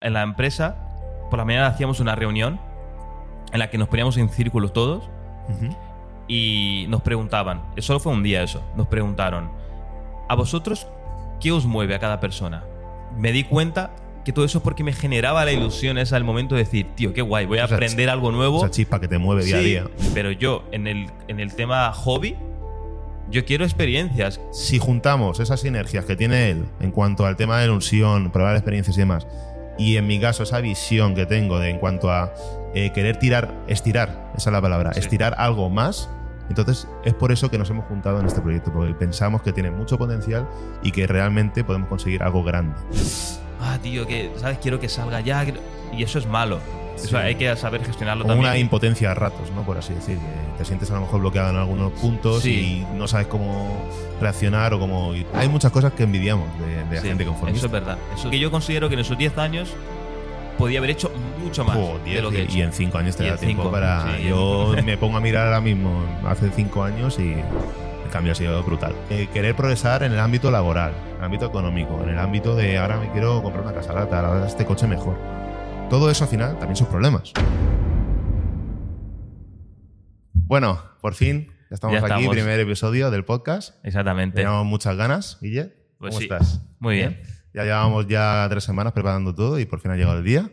En la empresa, por la mañana hacíamos una reunión en la que nos poníamos en círculos todos Ujú. y nos preguntaban, solo fue un día eso, nos preguntaron, ¿a vosotros qué os mueve a cada persona? Me di cuenta que todo eso es porque me generaba la ilusión esa al momento de decir, tío, qué guay, voy a Esa aprender algo nuevo. Esa chispa que te mueve día a día. Pero yo, en el, en el tema hobby, yo quiero experiencias. Si juntamos esas sinergias que tiene él en cuanto al tema de la ilusión, probar experiencias y demás, y en mi caso esa visión que tengo de en cuanto a eh, querer tirar, estirar, esa es la palabra, Sí. estirar algo más, entonces es por eso que nos hemos juntado en este proyecto, porque pensamos que tiene mucho potencial y que realmente podemos conseguir algo grande. Ah, tío, que, ¿sabes? Quiero que salga ya. Y eso es malo. Eso Sí. hay que saber gestionarlo Como también. una impotencia a ratos, ¿no? Por así decir, te sientes a lo mejor bloqueado en algunos puntos Sí. y no sabes cómo reaccionar o cómo... Hay muchas cosas que envidiamos de, de Sí, gente Eso conformista. es verdad. Eso que yo considero que en esos 10 años podía haber hecho mucho más de diez, lo que he y, hecho. y en cinco años te da tiempo cinco, para. sí. Yo me pongo a mirar ahora mismo, hace cinco años, y el cambio ha sido brutal. Eh, querer progresar en el ámbito laboral, en el ámbito económico, en el ámbito de ahora me quiero comprar una casa ahora este coche mejor. Todo eso al final también son problemas. Bueno, por fin, ya estamos Ya aquí, estamos. primer episodio del podcast. Exactamente. Teníamos muchas ganas, Guille. Pues ¿Cómo sí. estás? Muy bien. Ya llevamos ya tres semanas preparando todo y por fin ha llegado el día.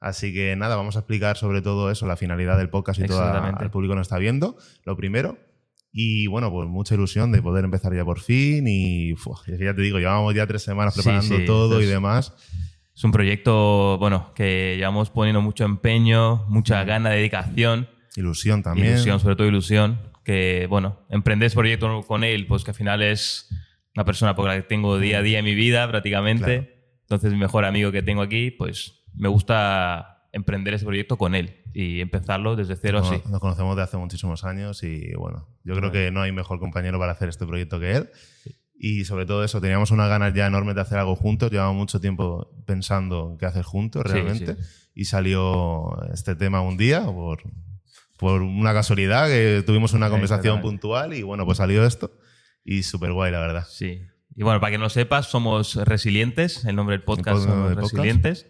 Así que nada, vamos a explicar sobre todo eso, la finalidad del podcast y todo el público nos está viendo, lo primero. Y bueno, pues mucha ilusión de poder empezar ya por fin. Y uf, ya te digo, llevamos ya tres semanas preparando sí, todo y demás. Es un proyecto, bueno, que llevamos poniendo mucho empeño, mucha gana, dedicación, Ilusión también. ilusión, sobre todo ilusión. Que, bueno, emprender ese proyecto con él, pues que al final es una persona por la que tengo día a día en mi vida prácticamente. Claro. Entonces, mi mejor amigo que tengo aquí, pues me gusta emprender ese proyecto con él y empezarlo desde cero Nos- así. Nos conocemos de hace muchísimos años y bueno, yo creo que no hay mejor compañero para hacer este proyecto que él. Y sobre todo eso, teníamos unas ganas ya enormes de hacer algo juntos, llevamos mucho tiempo pensando qué hacer juntos Sí, realmente. sí. Y salió este tema un día por, por una casualidad que tuvimos una conversación Exactamente. puntual y bueno, pues salió esto. Y súper guay, la verdad. Sí. Y bueno, para que no lo sepas, somos Resilientes, el nombre del podcast El somos podcast del podcast. Resilientes.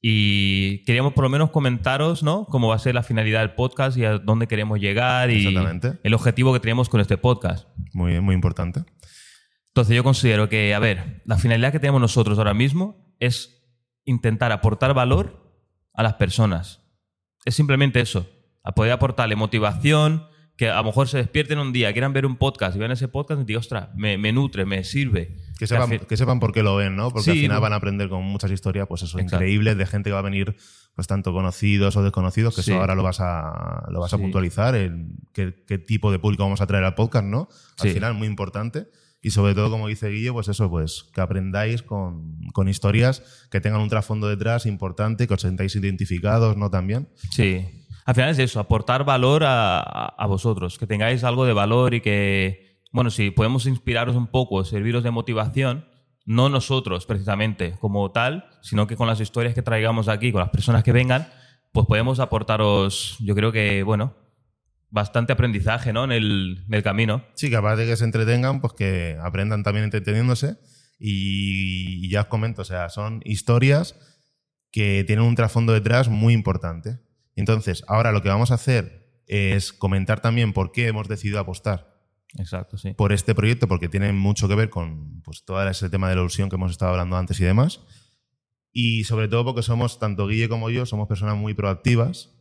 Y queríamos por lo menos comentaros, ¿no? Cómo va a ser la finalidad del podcast y a dónde queremos llegar y el objetivo que tenemos con este podcast. Muy, muy importante. Entonces yo considero que, a ver, la finalidad que tenemos nosotros ahora mismo es intentar aportar valor a las personas. Es simplemente eso, a poder aportarle motivación, que a lo mejor se despierten un día, quieran ver un podcast y vean ese podcast y digan, ostras, me, me nutre, me sirve. Que sepan, que sepan por qué lo ven, ¿no? Porque al final van a aprender con muchas historias, pues eso, Exacto. increíbles, de gente que va a venir, pues tanto conocidos o desconocidos, que Sí. eso ahora lo vas a, lo vas a puntualizar, el, qué, qué tipo de público vamos a traer al podcast, ¿no? Al final, muy importante. Y sobre todo, como dice Guille, pues eso, pues que aprendáis con, con historias que tengan un trasfondo detrás importante, que os sentáis identificados, ¿no? También. Sí. Al final es eso, aportar valor a, a- vosotros, que tengáis algo de valor y que, bueno, si podemos inspiraros un poco, serviros de motivación, no nosotros precisamente como tal, sino que con las historias que traigamos aquí, con las personas que vengan, pues podemos aportaros, yo creo que, bueno, bastante aprendizaje, ¿no? En el, en el camino. Sí, que aparte de que se entretengan, pues que aprendan también entreteniéndose. Y, y ya os comento, o sea, son historias que tienen un trasfondo detrás muy importante. Entonces, ahora lo que vamos a hacer es comentar también por qué hemos decidido apostar Exacto, sí. por este proyecto, porque tiene mucho que ver con pues, todo ese tema de la ilusión que hemos estado hablando antes y demás. Y sobre todo porque somos, tanto Guille como yo, somos personas muy proactivas.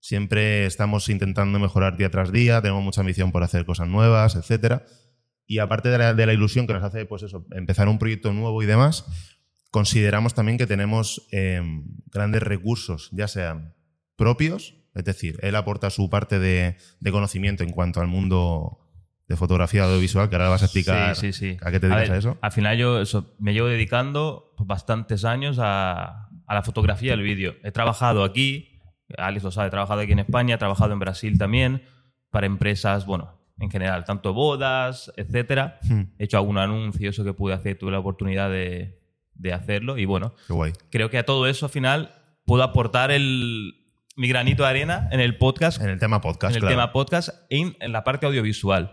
Siempre estamos intentando mejorar día tras día, tenemos mucha ambición por hacer cosas nuevas, etc. Y aparte de la, de la ilusión que nos hace pues eso, empezar un proyecto nuevo y demás, consideramos también que tenemos eh, grandes recursos, ya sean propios, es decir, él aporta su parte de, de conocimiento en cuanto al mundo de fotografía audiovisual, que ahora vas a explicar Sí, sí, sí. a qué te dedicas a, eso. Al final yo eso, me llevo dedicando bastantes años a, a la fotografía y el vídeo. He trabajado aquí, Alex lo sabe, he trabajado aquí en España, he trabajado en Brasil también, para empresas, bueno, en general, tanto bodas, etcétera. Hmm, He hecho algún anuncio, eso que pude hacer, tuve la oportunidad de, de hacerlo y bueno, creo que a todo eso al final puedo aportar el, mi granito de arena en el podcast En el tema podcast, en el claro. tema podcast en, en la parte audiovisual.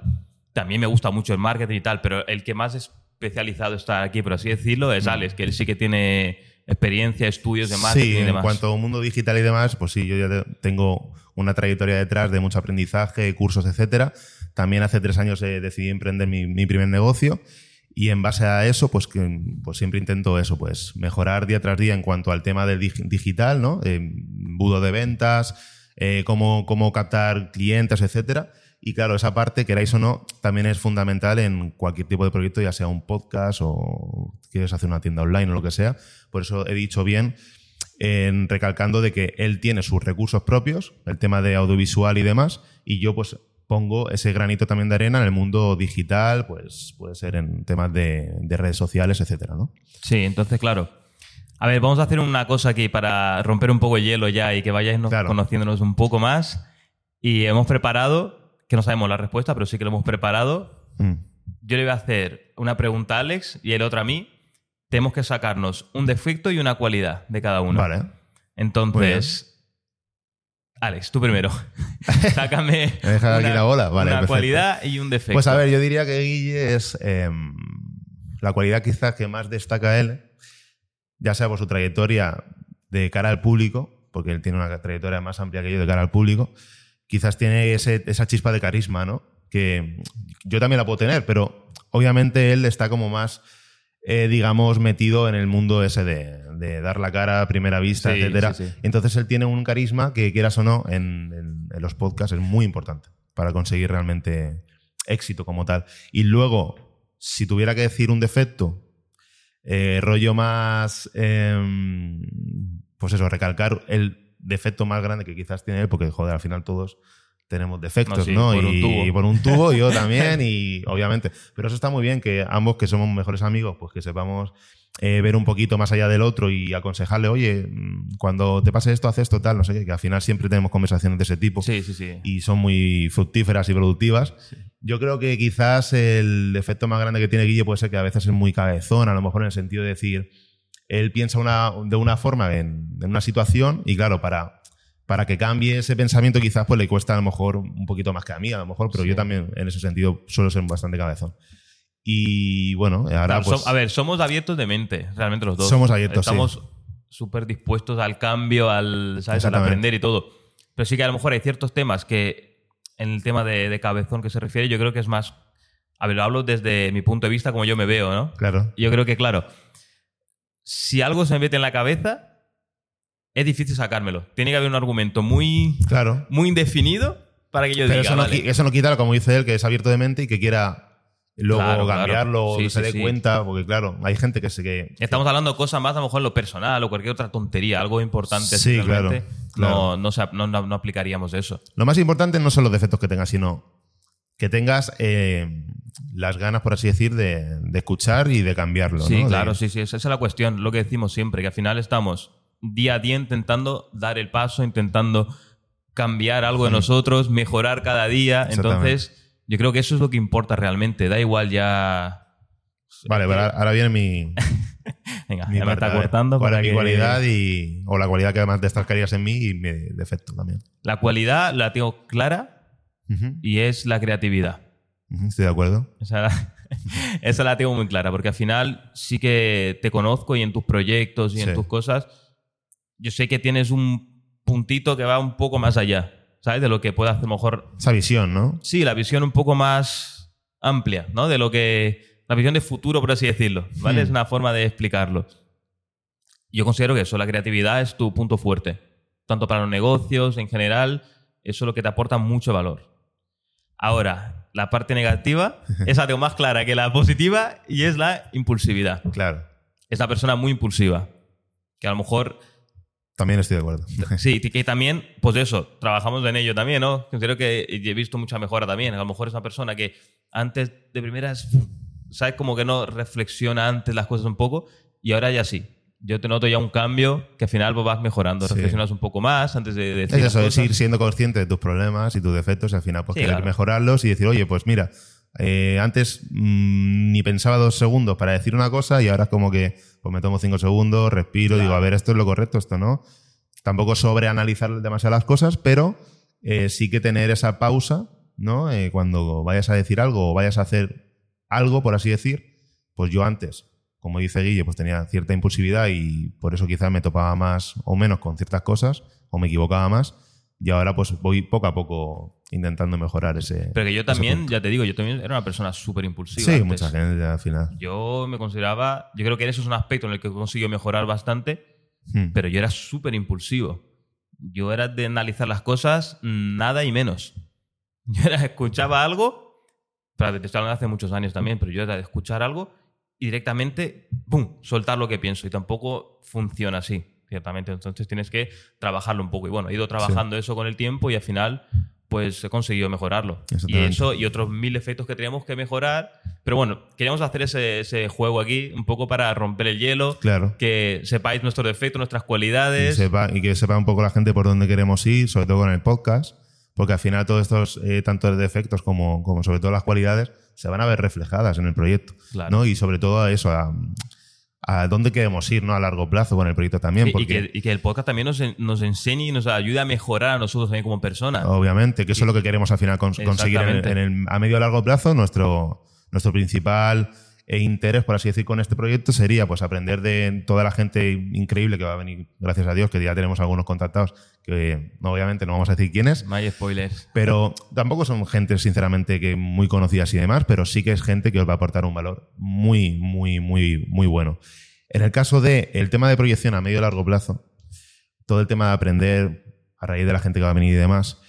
También me gusta mucho el marketing y tal, pero el que más especializado está aquí, por así decirlo, es Alex, que él sí que tiene experiencia, estudios de marketing sí, y demás. en cuanto a mundo digital y demás, pues sí, yo ya te- tengo una trayectoria detrás de mucho aprendizaje, cursos, etcétera. También hace tres años eh, decidí emprender mi, mi primer negocio y en base a eso, pues, que, pues siempre intento eso, pues mejorar día tras día en cuanto al tema del dig- digital, ¿no? Eh, budo de ventas, eh, cómo, cómo captar clientes, etcétera. Y claro, esa parte, queráis o no, también es fundamental en cualquier tipo de proyecto, ya sea un podcast o quieres hacer una tienda online o lo que sea. Por eso he dicho bien, en recalcando de que él tiene sus recursos propios, el tema de audiovisual y demás, y yo pues pongo ese granito también de arena en el mundo digital, pues puede ser en temas de, de redes sociales, etcétera, ¿no? Sí, entonces, claro. A ver, vamos a hacer una cosa aquí para romper un poco el hielo ya y que vayáis Claro. conociéndonos un poco más. Y hemos preparado, que no sabemos la respuesta, pero sí que lo hemos preparado. Mm. Yo le voy a hacer una pregunta a Alex y el otro a mí. Tenemos que sacarnos un defecto y una cualidad de cada uno. Vale. Entonces, Alex, tú primero. Sácame ¿Me dejas aquí una, la bola? Vale, una cualidad y un defecto. Pues a ver, yo diría que Guille es em, la cualidad quizás que más destaca él, ya sea por su trayectoria de cara al público, porque él tiene una trayectoria más amplia que yo de cara al público, quizás tiene ese- esa chispa de carisma, ¿no? Que yo también la puedo tener, pero obviamente él está como más, eh, digamos, metido en el mundo ese de, de dar la cara a primera vista, Sí, etcétera. sí, sí. Entonces él tiene un carisma que, quieras o no, en, en- en los podcasts es muy importante para conseguir realmente éxito como tal. Y luego, si tuviera que decir un defecto, eh, rollo más, em, pues eso, recalcar el defecto más grande que quizás tiene él, porque joder, al final todos tenemos defectos, No, sí, ¿no? por un y, tubo. y por un tubo, yo también, y obviamente. Pero eso está muy bien, que ambos que somos mejores amigos, pues que sepamos eh, ver un poquito más allá del otro y aconsejarle, oye, mm, cuando te pase esto, haz esto, tal, no sé qué, que al final siempre tenemos conversaciones de ese tipo Sí, sí, sí. y son muy fructíferas y productivas. Yo creo que quizás el defecto más grande que tiene Guille puede ser que a veces es muy cabezón, a lo mejor en el sentido de decir, él piensa una, de una forma en, en una situación y claro, para, para que cambie ese pensamiento quizás pues le cuesta a lo mejor un poquito más que a mí, a lo mejor, pero Sí. yo también en ese sentido suelo ser bastante cabezón. Y bueno, ahora Claro, pues... a ver, somos abiertos de mente, realmente los dos. Somos abiertos, Estamos súper dispuestos al cambio, al, ¿sabes? al aprender y todo. Pero sí que a lo mejor hay ciertos temas que, en el tema de, de cabezón que se refiere, yo creo que es más. A ver, lo hablo desde mi punto de vista, como yo me veo, ¿no? Claro. Yo creo que, claro, si algo se me mete en la cabeza, es difícil sacármelo. Tiene que haber un argumento muy, Claro. muy indefinido para que yo Pero diga. eso no, vale. eso no quita, como dice él, que es abierto de mente y que quiera luego Claro, claro. cambiarlo o Sí, se sí, dé sí. cuenta, porque claro, hay gente que se que Estamos hablando de cosas más, a lo mejor en lo personal o cualquier otra tontería, algo importante. Sí, claro, claro. No, no, aplicaríamos eso. Lo más importante no son los defectos que tengas, sino que tengas eh, las ganas, por así decir, de, de escuchar y de cambiarlo. Sí, claro, sí, sí. Esa es la cuestión, lo que decimos siempre, que al final estamos día a día intentando dar el paso, intentando cambiar algo de nosotros, mejorar cada día. Entonces, yo creo que eso es lo que importa realmente. Da igual ya. Vale, ahora, ahora viene mi, Venga, mi ya me está ver. cortando. ¿Cuál para es mi que- cualidad y, o la cualidad que además destacarías en mí y mi defecto también. La cualidad la tengo clara y es la creatividad. ujú, Estoy de acuerdo. Esa la, esa la tengo muy clara, porque al final sí que te conozco y en tus proyectos y en tus cosas, yo sé que tienes un puntito que va un poco más allá, ¿sabes? De lo que puede hacer a lo mejor, Esa visión, ¿no? sí, la visión un poco más amplia, ¿no? De lo que, la visión de futuro, por así decirlo, ¿vale? Hmm. Es una forma de explicarlo. Yo considero que eso, la creatividad es tu punto fuerte, tanto para los negocios en general, eso es lo que te aporta mucho valor. Ahora, la parte negativa, esa la tengo más clara que la positiva y es la impulsividad. Claro. Es la persona muy impulsiva. Que a lo mejor, También estoy de acuerdo. sí, que también, pues eso, trabajamos en ello también, ¿no? Considero que he visto mucha mejora también. A lo mejor es una persona que antes de primeras, ¿sabes? Como que no reflexiona antes las cosas un poco y ahora ya sí. Yo te noto ya un cambio que al final pues, vas mejorando. Sí. Reflexionas un poco más antes de decir. Es eso, es ir siendo consciente de tus problemas y tus defectos y al final pues Sí, querer claro. mejorarlos y decir, oye, pues mira, eh, antes mm, ni pensaba dos segundos para decir una cosa y ahora es como que pues me tomo cinco segundos, respiro, Claro. digo, a ver, esto es lo correcto, esto no. Tampoco sobreanalizar demasiado las cosas, pero eh, sí que tener esa pausa, ¿no? Eh, cuando vayas a decir algo o vayas a hacer algo, por así decir, pues yo antes como dice Guille, pues tenía cierta impulsividad y por eso quizás me topaba más o menos con ciertas cosas o me equivocaba más. Y ahora pues voy poco a poco intentando mejorar ese. Pero que yo también, ya te digo, yo también era una persona súper impulsiva. Sí, mucha gente al final. Yo me consideraba, yo creo que eso es un aspecto en el que he conseguido mejorar bastante, Hmm. pero yo era súper impulsivo. Yo era de analizar las cosas nada y menos. Yo era, escuchaba algo, pero te hace muchos años también, pero yo era de escuchar algo y directamente, ¡pum!, soltar lo que pienso. Y tampoco funciona así, ciertamente. Entonces tienes que trabajarlo un poco. Y bueno, he ido trabajando eso con el tiempo y al final, pues he conseguido mejorarlo. Y eso y otros mil efectos que teníamos que mejorar. Pero bueno, queríamos hacer ese, ese juego aquí un poco para romper el hielo, Claro. que sepáis nuestros defectos, nuestras Y, cualidades. sepa- y que sepa un poco la gente por dónde queremos ir, sobre todo con el podcast, porque al final todos estos, eh, tanto defectos como, como sobre todo las cualidades, se van a ver reflejadas en el proyecto. Claro. ¿no? Y sobre todo a eso, a, a dónde queremos ir ¿no? a largo plazo con el proyecto también. Y, Porque, que, y que el podcast también nos, nos enseñe y nos ayude a mejorar a nosotros también como personas. Obviamente, que eso es lo que queremos al final cons- conseguir en el- Exactamente. en el- a medio y largo plazo. Nuestro, nuestro principal eh, interés, por así decir, con este proyecto sería pues aprender de toda la gente increíble que va a venir, gracias a Dios, que ya tenemos algunos contactados, que obviamente no vamos a decir quiénes, No hay spoilers. pero tampoco son gente, sinceramente, que muy conocidas y demás, pero sí que es gente que os va a aportar un valor muy, muy, muy, muy bueno. En el caso de el tema de proyección a medio y largo plazo, todo el tema de aprender a raíz de la gente que va a venir y demás,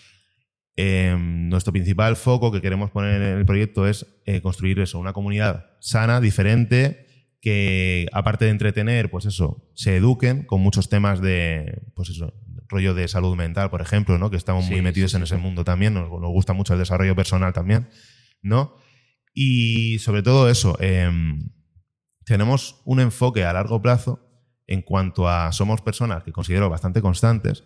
eh, nuestro principal foco que queremos poner en el proyecto es eh, construir eso, una comunidad sana, diferente, que aparte de entretener, pues eso, se eduquen con muchos temas de, pues eso, rollo de salud mental, por ejemplo, ¿no? Que estamos Sí, muy metidos sí, en sí, ese mundo también, nos, nos gusta mucho el desarrollo personal también, ¿no? Y sobre todo eso, em, tenemos un enfoque a largo plazo en cuanto a somos personas que considero bastante constantes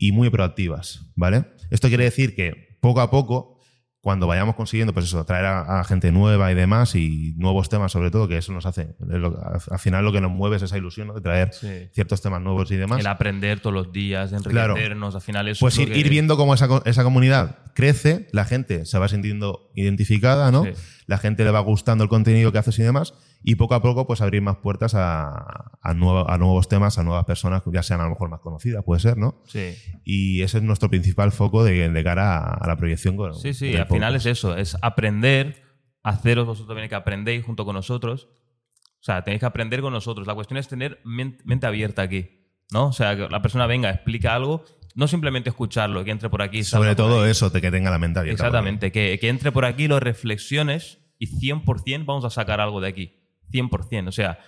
y muy proactivas, ¿vale? Esto quiere decir que poco a poco, cuando vayamos consiguiendo, pues eso, traer a, a gente nueva y demás y nuevos temas sobre todo, que eso nos hace, es lo- al al final lo que nos mueve es esa ilusión ¿no? de traer Sí. ciertos temas nuevos y demás. El aprender todos los días, de Claro. enriquecernos, al final eso Pues es ir, que- ir viendo cómo esa, esa comunidad crece, la gente se va sintiendo identificada, ¿no? Sí. La gente le va gustando el contenido que haces y demás, y poco a poco pues abrir más puertas a, a, nuevo- a nuevos temas, a nuevas personas, ya sean a lo mejor más conocidas, puede ser, ¿no? Sí. Y ese es nuestro principal foco de, de cara a, a la proyección. con- Sí, sí, al final podcast. es eso, es aprender, haceros vosotros también que aprendéis junto con nosotros. O sea, tenéis que aprender con nosotros. La cuestión es tener men- mente abierta aquí, ¿no? O sea, que la persona venga, explica algo, no simplemente escucharlo, que entre por aquí. Sobre todo ahí. eso, que tenga la mente abierta. Exactamente, que, que entre por aquí, lo reflexiones y 100% vamos a sacar algo de aquí. 100%. O sea,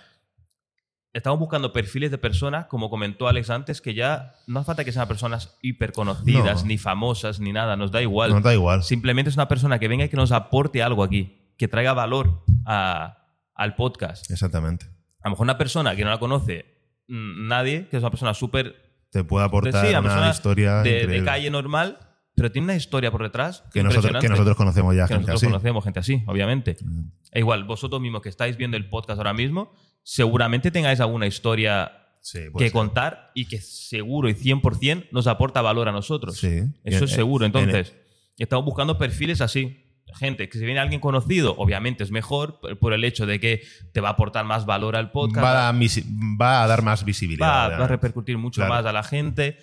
estamos buscando perfiles de personas, como comentó Alex antes, que ya no hace falta que sean personas hiperconocidas, No. ni famosas, ni nada, nos da igual. Nos da igual. Simplemente es una persona que venga y que nos aporte algo aquí, que traiga valor a- al podcast. Exactamente. A lo mejor una persona que no la conoce mm, nadie, que es una persona súper Te puede aportar sí, una una historia de, de calle normal, pero tiene una historia por detrás que, nosotros, que nosotros conocemos ya Que gente nosotros así. conocemos gente así, obviamente. Mm. E igual, vosotros mismos que estáis viendo el podcast ahora mismo, seguramente tengáis alguna historia Sí, puede que ser. contar y que seguro y 100% nos aporta valor a nosotros. Sí. Eso En- es seguro. en- Entonces, estamos buscando perfiles así. Gente, que si viene alguien conocido, obviamente es mejor por- el hecho de que te va a aportar más valor al podcast. va, a, va a dar más va, visibilidad. va a obviamente. repercutir mucho Claro. más a la gente,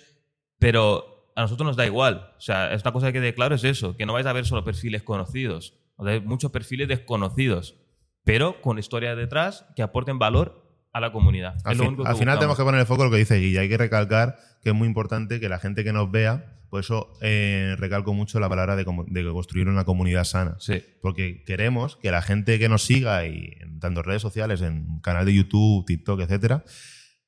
pero a nosotros nos da igual. O sea, es una cosa que quede claro es eso, que no vais a ver solo perfiles conocidos, o sea, muchos perfiles desconocidos, pero con historias detrás que aporten valor a la comunidad. Al, fin- final tenemos que poner el foco en lo que dice Guilla. Hay que recalcar que es muy importante que la gente que nos vea, por eso eh, recalco mucho la palabra de, construir una comunidad sana. Sí. Porque queremos que la gente que nos siga, y en tanto redes sociales, en canal de YouTube, TikTok, etcétera,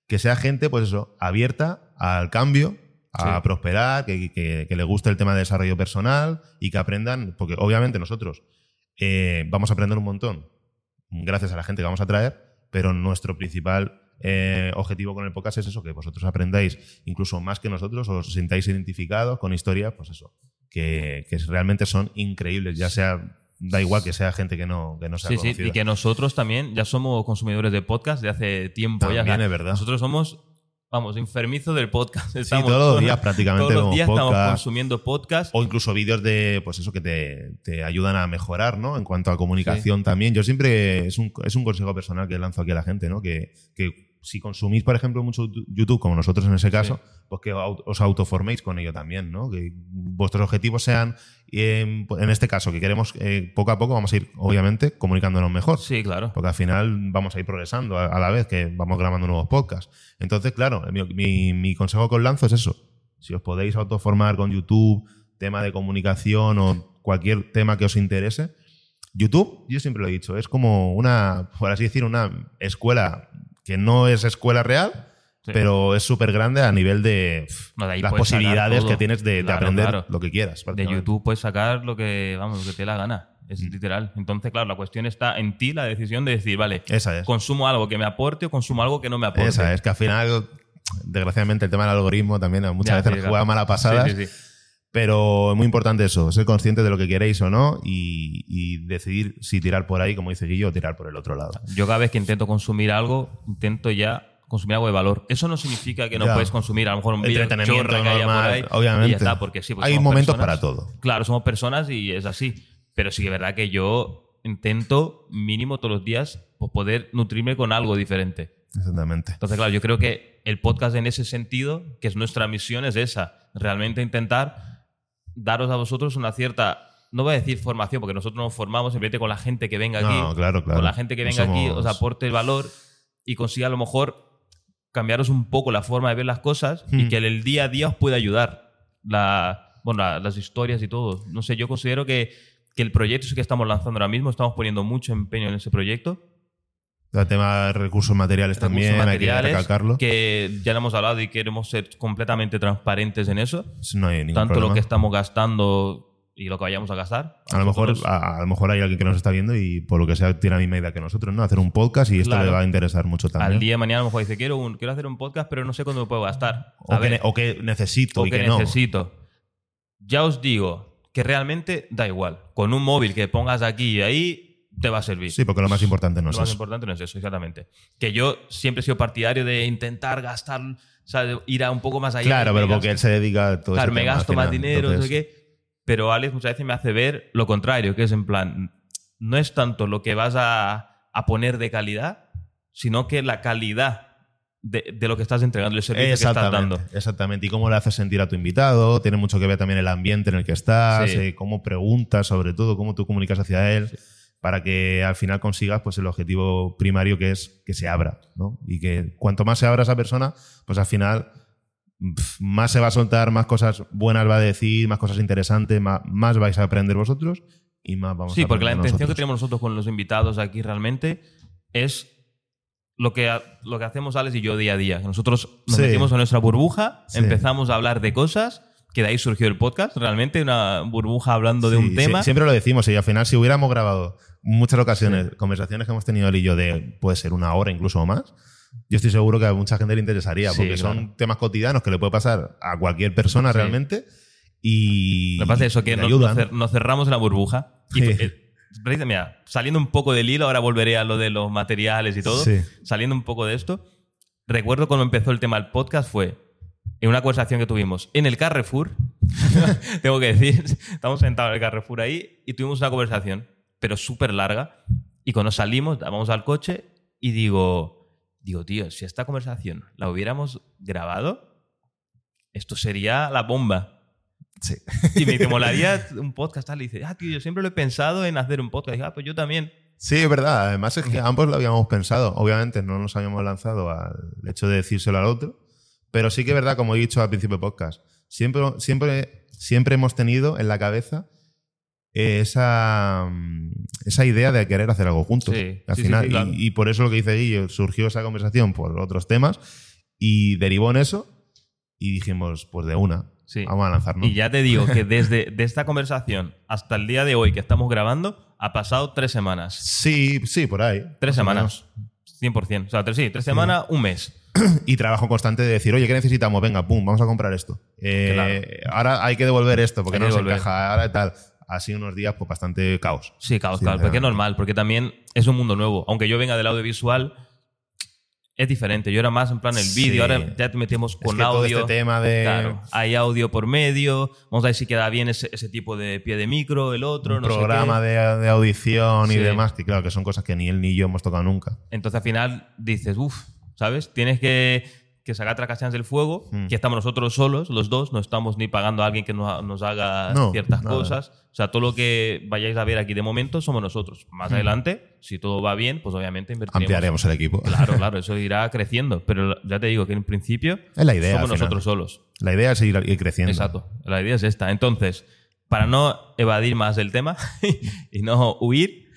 que sea gente, pues eso, abierta al cambio, a Sí. prosperar, que, que- que le guste el tema de desarrollo personal y que aprendan, porque obviamente nosotros eh, vamos a aprender un montón gracias a la gente que vamos a traer, pero nuestro principal eh, objetivo con el podcast es eso, que vosotros aprendáis incluso más que nosotros, os sintáis identificados con historias, pues eso, que, que realmente son increíbles, ya sea, da igual que sea gente que no, que no sea Sí, sí, y que nosotros también ya somos consumidores de podcast de hace tiempo. ya, También sea, es verdad. Nosotros somos vamos, enfermizo del podcast. Sí, todos los días prácticamente Todos los días estamos consumiendo podcast. O incluso vídeos de, pues eso, que te, te ayudan a mejorar, ¿no? En cuanto a comunicación también. Yo siempre, es un, es un consejo personal que lanzo aquí a la gente, ¿no? Que, que si consumís, por ejemplo, mucho YouTube, como nosotros en ese caso, pues que os autoforméis con ello también, ¿no? Que vuestros objetivos sean, eh, en este caso, que queremos, eh, poco a poco vamos a ir, obviamente, comunicándonos mejor. Sí, claro. Porque al final vamos a ir progresando a, a la vez que vamos grabando nuevos podcasts. Entonces, claro, mi, mi- mi consejo que os lanzo es eso. Si os podéis autoformar con YouTube, tema de comunicación o cualquier tema que os interese, YouTube, yo siempre lo he dicho, es como una, por así decir, una escuela que no es escuela real, Sí. pero es súper grande a nivel de pff, No, de ahí las posibilidades que tienes de, de Claro, aprender claro. lo que quieras. De. YouTube puedes sacar lo que, vamos, lo que te la gana. Es Mm. literal. Entonces, claro, la cuestión está en ti, la decisión de decir, vale, Esa es. consumo algo que me aporte o consumo algo que no me aporte. Esa es que al final, desgraciadamente, el tema del algoritmo también muchas Ya, veces sí, claro. juega mala pasada. Sí, sí, sí. Pero es muy importante eso, ser consciente de lo que queréis o no y, y decidir si tirar por ahí, como dice Guillo, o tirar por el otro lado. Yo cada vez que intento consumir algo, intento ya consumir algo de valor. Eso no significa que no Ya. puedes consumir a lo mejor un Entretenimiento chorra que haya por ahí, obviamente. y ya está, porque sí, pues Hay momentos personas. para todo. Claro, somos personas y es así. Pero sí que es verdad que yo intento mínimo todos los días pues, poder nutrirme con algo diferente. Exactamente. Entonces, claro, yo creo que el podcast en ese sentido, que es nuestra misión, es esa. Realmente intentar daros a vosotros una cierta, no voy a decir formación, porque nosotros nos formamos simplemente con la gente que venga aquí. No, claro, claro. Con la gente que venga aquí somos- os aporte el valor y consiga a lo mejor cambiaros un poco la forma de ver las cosas y Hmm. que en el día a día os pueda ayudar. La, bueno, la- las historias y todo. No sé, yo considero que, que el proyecto que estamos lanzando ahora mismo, estamos poniendo mucho empeño en ese proyecto. El tema de recursos materiales también, hay que recalcarlo. que ya lo hemos hablado y queremos ser completamente transparentes en eso. No hay ningún Tanto problema. lo que estamos gastando y lo que vayamos a gastar. a lo, mejor, a, a lo mejor hay alguien que nos está viendo y por lo que sea tiene la misma idea que nosotros, ¿no? Hacer un podcast y esto Claro. le va a interesar mucho también. al día de mañana a lo mejor dice, quiero, un, quiero hacer un podcast, pero no sé cuándo me puedo gastar. o, que, ne- o que necesito o y que, que, no. necesito. Ya os digo que realmente da igual. Con un móvil que pongas aquí y ahí, te va a servir. Sí, porque lo más importante no lo es más eso. importante no es eso, exactamente. Que yo siempre he sido partidario de intentar gastar, o sea, ir a un poco más allá. Claro, pero gasto- porque él se dedica a todo Claro, ese me tema gasto más dinero, no sé qué. Pero Alex muchas veces me hace ver lo contrario, que es en plan, no es tanto lo que vas a, a poner de calidad, sino que la calidad de, de lo que estás entregando, el servicio que estás dando. exactamente. Y cómo le haces sentir a tu invitado, tiene mucho que ver también el ambiente en el que estás, Sí. eh, cómo preguntas, sobre todo, cómo tú comunicas hacia él, para que al final consigas pues, el objetivo primario que es que se abra. ¿no? Y que cuanto más se abra esa persona, pues al final más se va a soltar, más cosas buenas va a decir, más cosas interesantes, más, más vais a aprender vosotros y más vamos Sí, a porque la intención que tenemos nosotros con los invitados aquí realmente es lo que, lo que hacemos Alex y yo día a día. Nosotros nos Sí. metimos en nuestra burbuja, Sí. empezamos a hablar de cosas, que de ahí surgió el podcast, realmente una burbuja hablando de un tema. siempre lo decimos y al final si hubiéramos grabado muchas ocasiones, conversaciones que hemos tenido él y yo de puede ser una hora incluso o más, yo estoy seguro que a mucha gente le interesaría Sí, porque claro. son temas cotidianos que le puede pasar a cualquier persona Sí. realmente y Me pasa eso, que nos, nos cer- nos cerramos en la burbuja. Y Sí. eh, mira, saliendo un poco del hilo, ahora volveré a lo de los materiales y todo. Sí. Saliendo un poco de esto, recuerdo cuando empezó el tema del podcast fue en una conversación que tuvimos en el Carrefour. tengo que decir, estamos sentados en el Carrefour ahí y tuvimos una conversación, pero súper larga. Y cuando salimos, vamos al coche y digo, digo, tío, si esta conversación la hubiéramos grabado, esto sería la bomba. Sí. Y me dice, molaría un podcast tal. Y dice, ah, tío, yo siempre lo he pensado en hacer un podcast. Y dije, ah, pues yo también. Sí, es verdad. Además es que ambos lo habíamos pensado. Obviamente no nos habíamos lanzado al hecho de decírselo al otro. Pero sí que es verdad, como he dicho al principio del podcast, siempre, siempre, siempre hemos tenido en la cabeza eh, esa, mm, esa idea de querer hacer algo juntos. Sí, al sí, final. sí, claro. y, y por eso lo que dice Guillo, surgió esa conversación por otros temas y derivó en eso y dijimos, pues de una, Sí. vamos a lanzarnos. Y ya te digo que desde de esta conversación hasta el día de hoy que estamos grabando, ha pasado tres semanas. Sí, sí, por ahí. Tres semanas. 100%. O sea, tres, sí, tres semanas, un mes. y trabajo constante de decir, oye, ¿qué necesitamos? Venga, pum, vamos a comprar esto. Eh, Ahora hay que devolver esto porque Hay no nos encaja ahora y tal. Así unos días, pues bastante caos. Sí, caos, Sí, claro, porque es normal, porque también es un mundo nuevo. Aunque yo venga del audiovisual, es diferente. Yo era más en plan el vídeo, ahora ya te metemos Es con que todo audio. este tema de Claro, hay audio por medio. Vamos a ver si queda bien ese, ese tipo de pie de micro, el otro, un no sé programa qué. de, de audición y demás, que claro, que son cosas que ni él ni yo hemos tocado nunca. Entonces al final dices, uff, ¿sabes? Tienes que, que sacar tracachans del fuego, Mm. que estamos nosotros solos, los dos, no estamos ni pagando a alguien que nos, nos haga No, ciertas nada. cosas. O sea, todo lo que vayáis a ver aquí de momento somos nosotros. Más Mm. adelante, si todo va bien, pues obviamente invertiremos. Ampliaremos el equipo. Claro, claro, eso irá creciendo. Pero ya te digo que en principio Es la idea. somos nosotros solos. La idea es ir, ir creciendo. Exacto. La idea es esta. Entonces, para no evadir más el tema y no huir,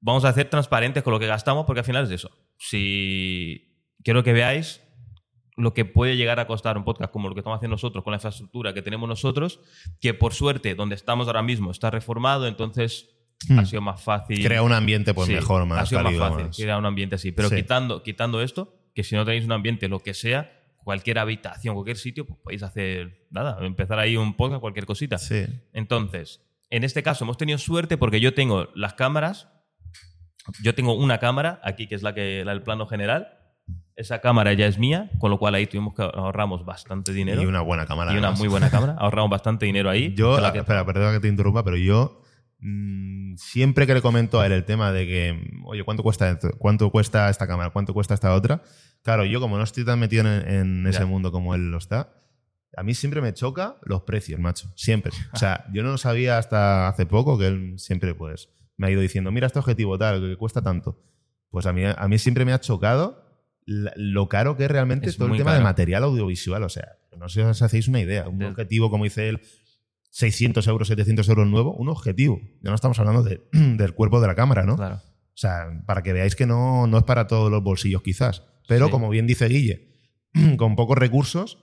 vamos a ser transparentes con lo que gastamos porque al final es eso. Si quiero que veáis lo que puede llegar a costar un podcast como lo que estamos haciendo nosotros con la infraestructura que tenemos nosotros, que por suerte donde estamos ahora mismo está reformado, entonces Hmm. ha sido más fácil. Crea un ambiente pues Sí, mejor, ha más sido más fácil más- crear un ambiente así. Pero Sí. quitando, quitando esto, que si no tenéis un ambiente, lo que sea, cualquier habitación, cualquier sitio, pues podéis hacer nada, empezar ahí un podcast, cualquier cosita. Sí. Entonces, en este caso hemos tenido suerte porque yo tengo las cámaras, yo tengo una cámara aquí que es la que la del plano general. Esa cámara ya es mía, con lo cual ahí tuvimos que ahorramos bastante dinero Y una buena cámara. y una además. muy buena cámara, ahorramos bastante dinero ahí. Yo, la que- espera, perdona que te interrumpa, pero yo mm, siempre que le comento a él el tema de que, oye, ¿cuánto cuesta, esto? ¿cuánto cuesta esta cámara? ¿Cuánto cuesta esta otra? Claro, yo como no estoy tan metido en, en ese mundo como él lo está, a mí siempre me choca los precios, macho. Siempre. O sea, yo no lo sabía hasta hace poco que él siempre, pues, me ha ido diciendo, mira este objetivo tal, que cuesta tanto. Pues a mí, a mí siempre me ha chocado la- lo caro que es realmente Es todo el tema de material audiovisual. O sea, no sé si os hacéis una idea. Un objetivo, como dice él, 600 euros, 700 euros nuevo, un objetivo. Ya no estamos hablando de- del cuerpo de la cámara, ¿no? Claro. O sea, para que veáis que no, no es para todos los bolsillos quizás. Pero Sí. como bien dice Guille, con pocos recursos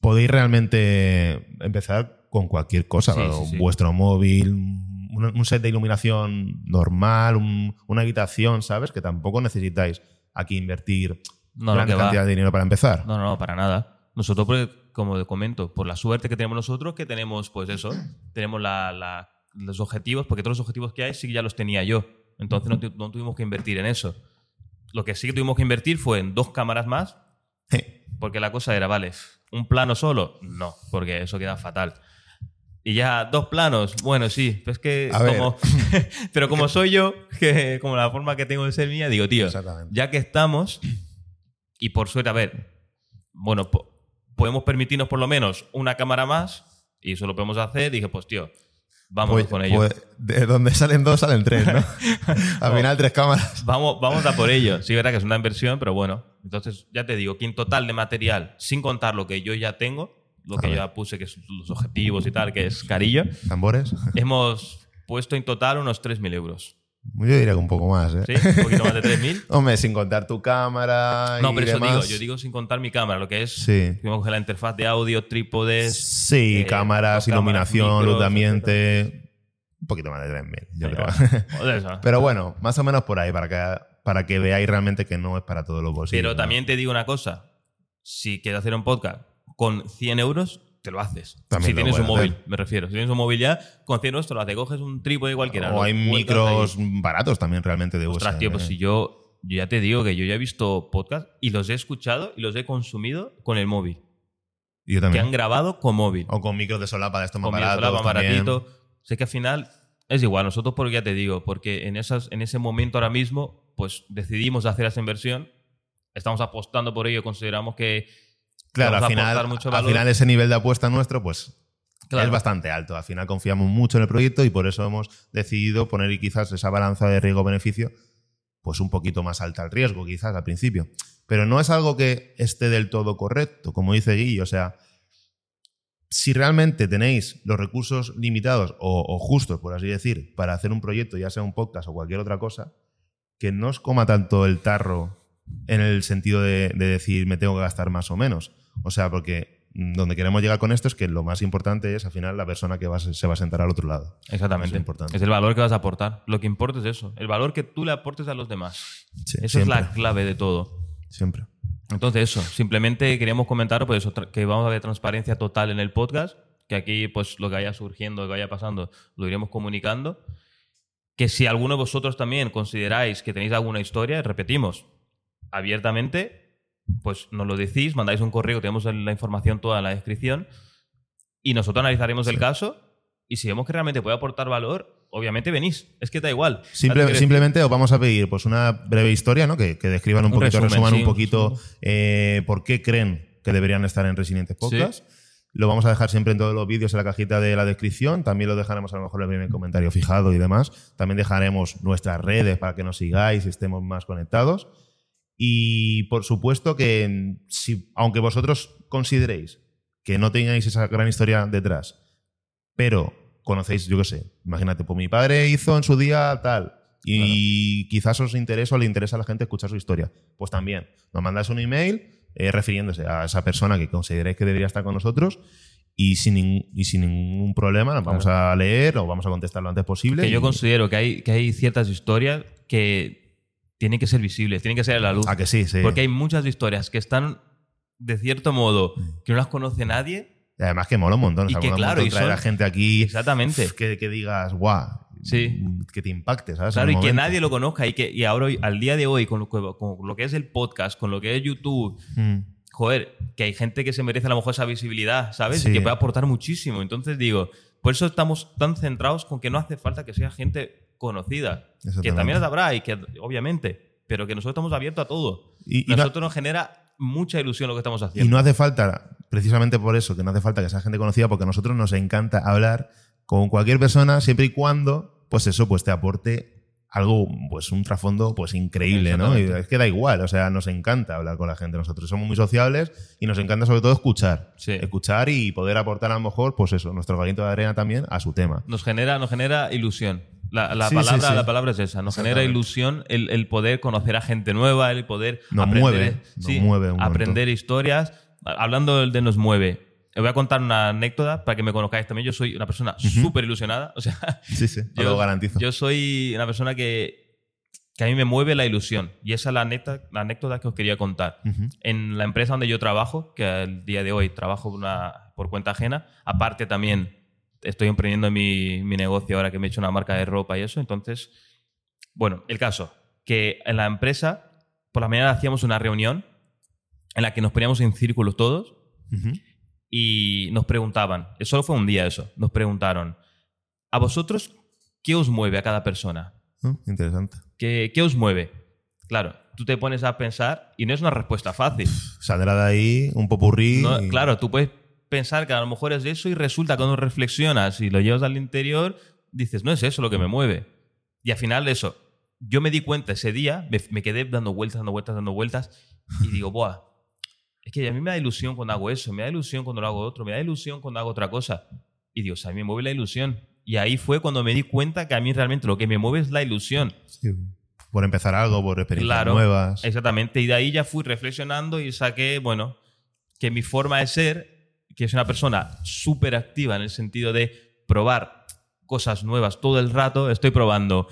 podéis realmente empezar con cualquier cosa. Sí, sí. Vuestro móvil, un, un set de iluminación normal, un- una habitación, ¿sabes? Que tampoco necesitáis aquí invertir No, no, gran va. cantidad de dinero para empezar. No, no, no, para nada. Nosotros, porque, como te comento, por la suerte que tenemos nosotros, que tenemos, pues eso, tenemos la- la- los objetivos, porque todos los objetivos que hay sí que ya los tenía yo. Entonces no, no tuvimos que invertir en eso. Lo que sí que tuvimos que invertir fue en dos cámaras más, porque la cosa era, vale, ¿un plano solo? No, porque eso queda fatal. Y ya, dos planos, bueno, sí, pues que A ver. como... pero como soy yo, que como la forma que tengo de ser mía, digo, tío, ya que estamos, y por suerte, a ver, bueno, po- podemos permitirnos por lo menos una cámara más, y eso lo podemos hacer, dije, pues tío, vamos Pues- con ello. pues, de donde salen dos, salen tres, ¿no? Al final, tres cámaras. Vamos, vamos a por ello. Sí, verdad que es una inversión, pero bueno. Entonces, ya te digo, que en total de material, sin contar lo que yo ya tengo, lo que ya puse, que son los objetivos y tal, que es carillo, ¿Tambores? hemos puesto en total unos 3.000 euros. Yo diría que un poco más, ¿eh? ¿Sí? Un poquito más de 3.000. Hombre, sin contar tu cámara No, y pero eso demás. digo, yo digo sin contar mi cámara, lo que es, Sí. coger la interfaz de audio, trípodes, Sí, eh, cámaras, iluminación, luz de ambiente. Un poquito más de 3.000, yo creo. Pero bueno, más o menos por ahí, para que, para que veáis realmente que no es para todos los bolsillos. Pero ¿no? también te digo una cosa. Si quieres hacer un podcast con 100 euros, te lo haces. También si lo tienes un móvil, hacer. me refiero. Si tienes un móvil ya, con 100 euros te lo haces. Coges un trípode cualquiera. O hay micros ahí. baratos también realmente de Ostras, tío, pues si yo, yo ya te digo que yo ya he visto podcast y los he escuchado y los he consumido con el móvil. Yo Que también. han grabado con móvil. O con micros de solapa de estos más con baratos. solapa también. baratito. Sé que al final es igual. Nosotros, porque ya te digo, porque en, esas, en ese momento ahora mismo, pues decidimos hacer esa inversión. Estamos apostando por ello. Consideramos que Claro, al final, aportar mucho al valor. final ese nivel de apuesta nuestro, pues Claro. es bastante alto. Al final confiamos mucho en el proyecto y por eso hemos decidido poner quizás esa balanza de riesgo-beneficio pues un poquito más alta al riesgo, quizás al principio. Pero no es algo que esté del todo correcto, como dice Guy. O sea, si realmente tenéis los recursos limitados o, o justos, por así decir, para hacer un proyecto, ya sea un podcast o cualquier otra cosa, que no os coma tanto el tarro en el sentido de, de decir me tengo que gastar más o menos. O sea, porque mm, donde queremos llegar con esto es que lo más importante es al final la persona que va se va a sentar al otro lado. Exactamente. Es importante. Es el valor que vas a aportar. Lo que importa es eso. El valor que tú le aportes a los demás. Sí, Eso es la clave de todo. Siempre. Entonces, eso. Simplemente queríamos comentar pues, eso, que vamos a ver transparencia total en el podcast. Que aquí, pues, lo que vaya surgiendo, lo que vaya pasando, lo iremos comunicando. Que si alguno de vosotros también consideráis que tenéis alguna historia, repetimos. abiertamente, pues nos lo decís, mandáis un correo, tenemos la información toda en la descripción y nosotros analizaremos el caso y si vemos que realmente puede aportar valor, obviamente venís. Es que da igual. simplemente os vamos a pedir pues una breve historia, ¿no? Que, describan un, poquito, resuman un poquito eh, por qué creen que deberían estar en Resilientes Podcast. Lo vamos a dejar siempre en todos los vídeos en la cajita de la descripción. También lo dejaremos a lo mejor en el primer comentario fijado y demás. También dejaremos nuestras redes para que nos sigáis y estemos más conectados. Y por supuesto que si, aunque vosotros consideréis que no tengáis esa gran historia detrás, pero conocéis, yo qué sé, imagínate, pues mi padre hizo en su día tal, y quizás os interesa o le interesa a la gente escuchar su historia. Pues también, nos mandáis un email eh, refiriéndose a esa persona que consideréis que debería estar con nosotros y sin, y sin ningún problema vamos a leer o vamos a contestar lo antes posible. Que yo considero que hay, que hay ciertas historias que tienen que ser visibles, tienen que ser a la luz. A que sí, sí. Porque hay muchas historias que están, de cierto modo, que no las conoce nadie. Y además que mola un montón. Y que claro, y traer a gente aquí exactamente. Que, que digas, guau, sí. que te impacte, ¿sabes? Claro, y que nadie lo conozca y que y ahora al día de hoy con lo, con lo, que es el podcast, con lo que es YouTube, mm. joder, que hay gente que se merece a lo mejor esa visibilidad, ¿sabes? Y que puede aportar muchísimo. Entonces digo, por eso estamos tan centrados con que no hace falta que sea gente conocida, que también las habrá y que obviamente, pero que nosotros estamos abiertos a todo. Y, y nosotros nos genera mucha ilusión lo que estamos haciendo. Y no hace falta, precisamente por eso, que no hace falta que sea gente conocida, porque a nosotros nos encanta hablar con cualquier persona siempre y cuando, pues eso, pues te aporte algo, pues un trasfondo pues increíble, ¿no? Y es que da igual, o sea, nos encanta hablar con la gente. Nosotros somos muy sociables y nos encanta sobre todo escuchar. Escuchar y poder aportar a lo mejor, pues eso, nuestro granito de arena también a su tema. Nos genera, nos genera ilusión. La, palabra, la palabra es esa, nos genera ilusión el, poder conocer a gente nueva, el poder nos aprender, mueve, mueve aprender historias. Hablando de nos mueve, os voy a contar una anécdota para que me conozcáis también. Yo soy una persona súper ilusionada. O sea, sí, sí, yo, lo garantizo. Yo soy una persona que, que a mí me mueve la ilusión. Y esa es la anécdota, la anécdota que os quería contar. En la empresa donde yo trabajo, que al día de hoy trabajo una, por cuenta ajena, aparte también estoy emprendiendo mi, mi negocio ahora que me he hecho una marca de ropa y eso. Entonces, bueno, el caso, que en la empresa, por la mañana hacíamos una reunión en la que nos poníamos en círculos todos y nos preguntaban, solo fue un día eso, nos preguntaron, ¿a vosotros qué os mueve a cada persona? Oh, interesante. ¿Qué, ¿Qué, os mueve? Claro, tú te pones a pensar y no es una respuesta fácil. Saldrá de ahí un popurrí. Claro, tú puedes pensar que a lo mejor es eso y resulta que cuando reflexionas y lo llevas al interior, dices, no es eso lo que me mueve. Y al final eso, yo me di cuenta ese día, me, me quedé dando vueltas, dando vueltas, dando vueltas y digo, buah, es que a mí me da ilusión cuando hago eso, me da ilusión cuando lo hago otro, me da ilusión cuando hago otra cosa. Y Dios, a mí me mueve la ilusión. Y ahí fue cuando me di cuenta que a mí realmente lo que me mueve es la ilusión. por empezar algo, por experiencias nuevas. Exactamente. Y de ahí ya fui reflexionando y saqué, bueno, que mi forma de ser, que es una persona súper activa en el sentido de probar cosas nuevas todo el rato, estoy probando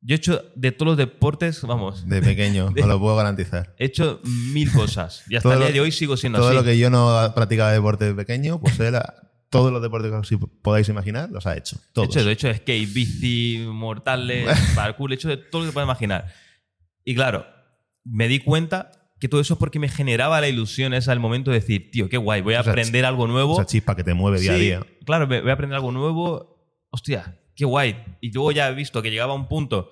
yo he hecho de todos los deportes, vamos. De pequeño, no lo puedo garantizar. He hecho mil cosas y hasta el día de hoy sigo siendo todo así. Todo lo que yo no practicaba deporte de pequeño, pues él, todos los deportes que podáis imaginar, los ha hecho. Todos. He hecho, he hecho skate, bici, mortales, parkour, he hecho de todo lo que puedas imaginar. Y claro, me di cuenta que todo eso es porque me generaba la ilusión esa al momento de decir, tío, qué guay, voy a aprender algo nuevo. Esa chispa que te mueve día a día. Claro, voy a aprender algo nuevo. Hostia, qué guay. Y luego ya he visto que llegaba a un punto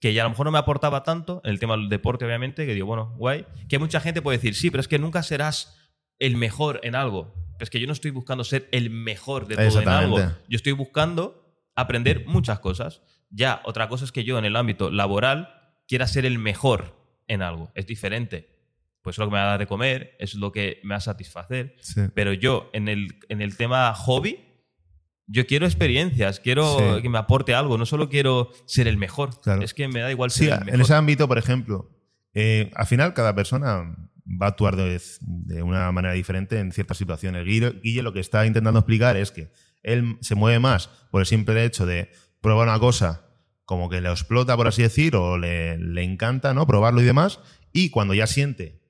que ya a lo mejor no me aportaba tanto, en el tema del deporte obviamente, que digo, bueno, guay, que mucha gente puede decir, sí, pero es que nunca serás el mejor en algo. Es que yo no estoy buscando ser el mejor de todo en algo. Yo estoy buscando aprender muchas cosas. Ya, otra cosa es que yo en el ámbito laboral quiera ser el mejor en algo. Es diferente. Pues es lo que me va a dar de comer, es lo que me va a satisfacer. Pero yo en el, en el tema hobby, yo quiero experiencias, quiero que me aporte algo, no solo quiero ser el mejor. Es que me da igual ser el mejor. En ese ámbito, por ejemplo, eh, al final cada persona va a actuar de, una manera diferente en ciertas situaciones. Guille, lo que está intentando explicar es que él se mueve más por el simple hecho de probar una cosa como que le explota, por así decir, o le, le encanta, ¿no? Probarlo y demás. Y cuando ya siente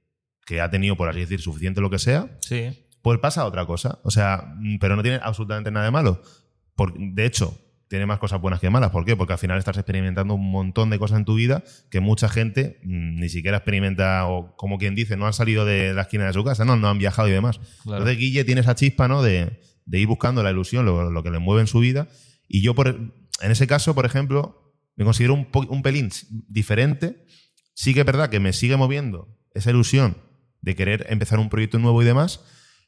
que ha tenido, por así decir, suficiente lo que sea, sí pues pasa otra cosa. O sea, mm, pero no tiene absolutamente nada de malo. de hecho, tiene más cosas buenas que malas. ¿Por qué? Porque al final estás experimentando un montón de cosas en tu vida que mucha gente mm, ni siquiera experimenta, o como quien dice, no han salido de la esquina de su casa, no, no han viajado y demás. Claro. Entonces Guille tiene esa chispa, ¿no? De, de ir buscando la ilusión, lo, lo que le mueve en su vida. Y yo, por, en ese caso, por ejemplo, me considero un, un pelín diferente. Sí que es verdad que me sigue moviendo esa ilusión de querer empezar un proyecto nuevo y demás,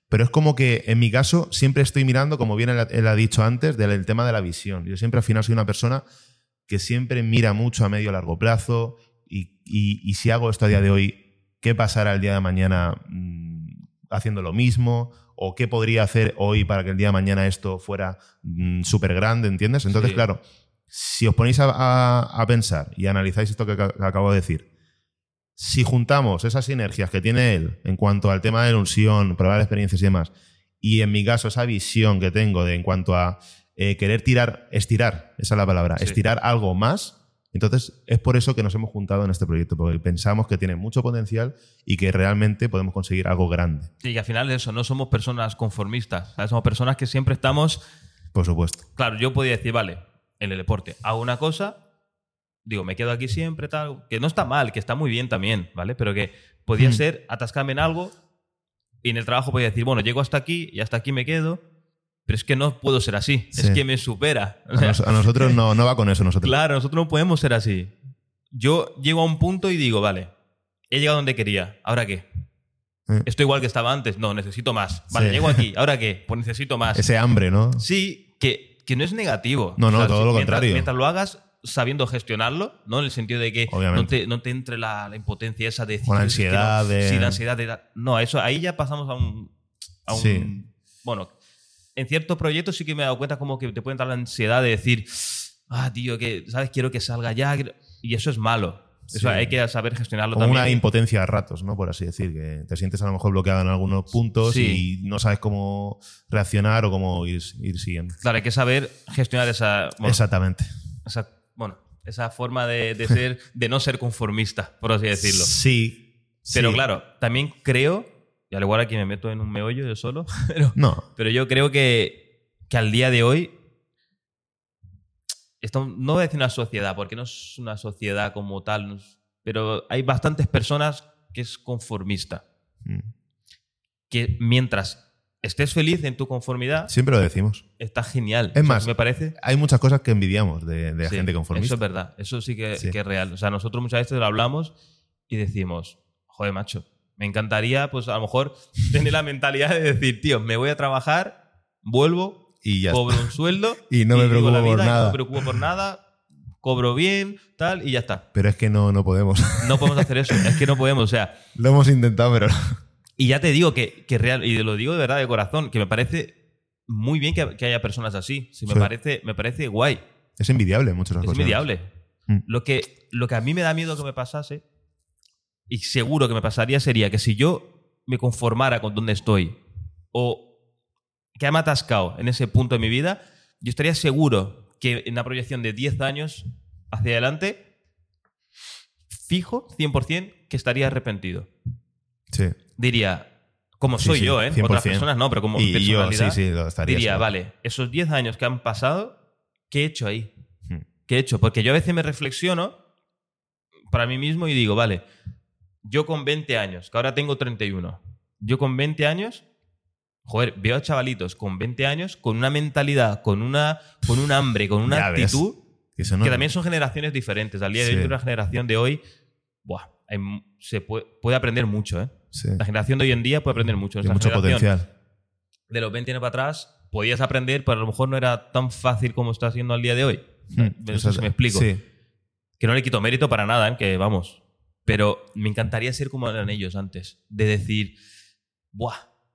pero es como que en mi caso siempre estoy mirando, como bien él, ha dicho antes, del el tema de la visión. Yo siempre al final soy una persona que siempre mira mucho a medio largo plazo y, y- y si hago esto a día de hoy, ¿qué pasará el día de mañana mm, haciendo lo mismo? ¿O qué podría hacer hoy para que el día de mañana esto fuera súper grande, ¿entiendes? Entonces, Sí. claro, si os ponéis a, a- a pensar y analizáis esto que acabo de decir, si juntamos esas sinergias que tiene él en cuanto al tema de la ilusión, probar experiencias y demás, y en mi caso esa visión que tengo de en cuanto a eh, querer tirar, estirar, esa es la palabra, Sí. estirar algo más, entonces es por eso que nos hemos juntado en este proyecto, porque pensamos que tiene mucho potencial y que realmente podemos conseguir algo grande, Y que al final de eso, no somos personas conformistas. ¿sabes? Somos personas que siempre estamos. por supuesto. Claro, yo podía decir, vale, en el deporte hago una cosa, digo, me quedo aquí siempre, tal. Que no está mal, que está muy bien también, ¿vale? Pero que podía Mm. ser atascarme en algo y en el trabajo podía decir, bueno, llego hasta aquí y hasta aquí me quedo. Pero es que no puedo ser así. Es Sí. que me supera. O A, sea, nos- a nosotros no, no va con eso, nosotros. Claro, nosotros no podemos ser así. Yo llego a un punto y digo, vale, he llegado donde quería, ¿ahora qué? Eh. Estoy igual que estaba antes, no, necesito más. Vale, Sí. llego aquí, ¿ahora qué? Pues necesito más. Ese hambre, ¿no? Sí, que, que no es negativo. No, no, todo lo mientras- contrario. Mientras lo hagas sabiendo gestionarlo, ¿no? En el sentido de que no te, no te entre la, la impotencia esa de decir, la "Es que no". ansiedad de- Sí, la ansiedad de... No, eso, ahí ya pasamos a un... A un Sí. Bueno, en ciertos proyectos sí que me he dado cuenta como que te puede entrar la ansiedad de decir, ah, tío, que, ¿sabes? Quiero que salga ya. quiero-". Y eso es malo. Eso Sí. hay que saber gestionarlo Como también. una impotencia a ratos, ¿no? Por así decir, que te sientes a lo mejor bloqueado en algunos puntos Sí. y no sabes cómo reaccionar o cómo ir, ir siguiendo. Claro, hay que saber gestionar esa... bueno, Exactamente. esa, esa forma de, de ser, de no ser conformista, por así decirlo. Sí. Pero sí. claro, también creo, y al igual aquí me meto en un meollo yo solo, pero, No. pero yo creo que, que al día de hoy, esto no voy a decir una sociedad, porque no es una sociedad como tal, pero hay bastantes personas que es conformista, Mm. que mientras estés feliz en tu conformidad, Siempre lo decimos. está genial. Es O sea, más, me parece... Hay muchas cosas que envidiamos de, de la Sí, gente Eso conformista. es verdad, eso sí que, Sí. que es real. O sea, nosotros muchas veces lo hablamos y decimos, joder, macho, me encantaría, pues a lo mejor, tener la mentalidad de decir, tío, me voy a trabajar, vuelvo, Y ya cobro un sueldo Y no me preocupo la por vida, y nada. No me preocupo por nada, cobro bien, tal, y ya está. Pero es que no, no podemos. No podemos hacer eso, es que no podemos, o sea, lo hemos intentado, pero y ya te digo que, que real, y lo digo de verdad de corazón, que me parece muy bien que, que haya personas así. Sí, me, Sí. parece, me parece guay. es envidiable en muchas Es ocasiones. envidiable. Mm. Lo que, lo que a mí me da miedo que me pasase, y seguro que me pasaría, sería que si yo me conformara con donde estoy, o que me atascado en ese punto de mi vida, yo estaría seguro que en una proyección de 10 años hacia adelante, fijo, 100%, que estaría arrepentido. Sí. Diría, como soy sí, yo, ¿eh? 100%. Otras personas no, pero como Y, yo, personalidad, sí, sí, lo estaría. diría, seguro. vale, esos 10 años que han pasado, ¿qué he hecho ahí? Mm. ¿Qué he hecho? Porque yo a veces me reflexiono para mí mismo y digo, vale, yo con 20 años, que ahora tengo 31, yo con 20 años, joder, veo a chavalitos con 20 años con una mentalidad, con una, con un hambre, con una Ya actitud, Que eso no- que también son generaciones diferentes. Al día de hoy, una generación de hoy, buah, hay se puede, puede aprender mucho, ¿eh? Sí, La generación de hoy en día puede aprender mucho. tiene mucho potencial. de los 20 años para atrás podías aprender, pero a lo mejor no era tan fácil como está siendo al día de hoy. Eso si es- me explico. Sí. Que no le quito mérito para nada, ¿eh? que vamos. Pero me encantaría ser como eran ellos antes. De decir, ¡buah!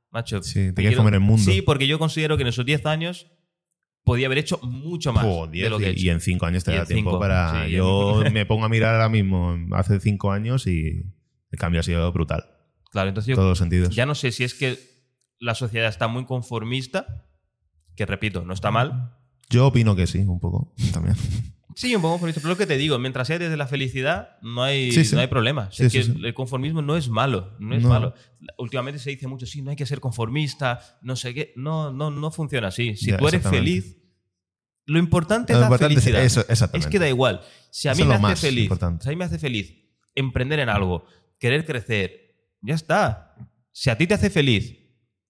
Macho. Sí, te quieres comer el mundo. Sí, porque yo considero que en esos 10 años podía haber hecho mucho más Joder, de lo que he y- hecho. y en cinco años te da tiempo cinco, para. sí, yo me pongo a mirar ahora mismo, hace cinco años, y el cambio ha sido brutal. Claro, entonces En yo todos los sentidos. ya no sé si es que la sociedad está muy conformista, que repito, no está mal, Yo opino que sí, un poco también. Sí, un poco conformista, pero lo que te digo, mientras sea desde la felicidad, no hay, Sí, sí. no hay problema. Sí, es que el conformismo no es malo, no es No. malo. Últimamente se dice mucho, sí, no hay que ser conformista, no sé qué. No, no, no funciona así. Si Ya, tú eres feliz, Lo importante Lo es la importante es felicidad. eso. Es que da igual. Si a mí me hace feliz, si a mí me hace feliz emprender en algo, querer crecer, ya está. Si a ti te hace feliz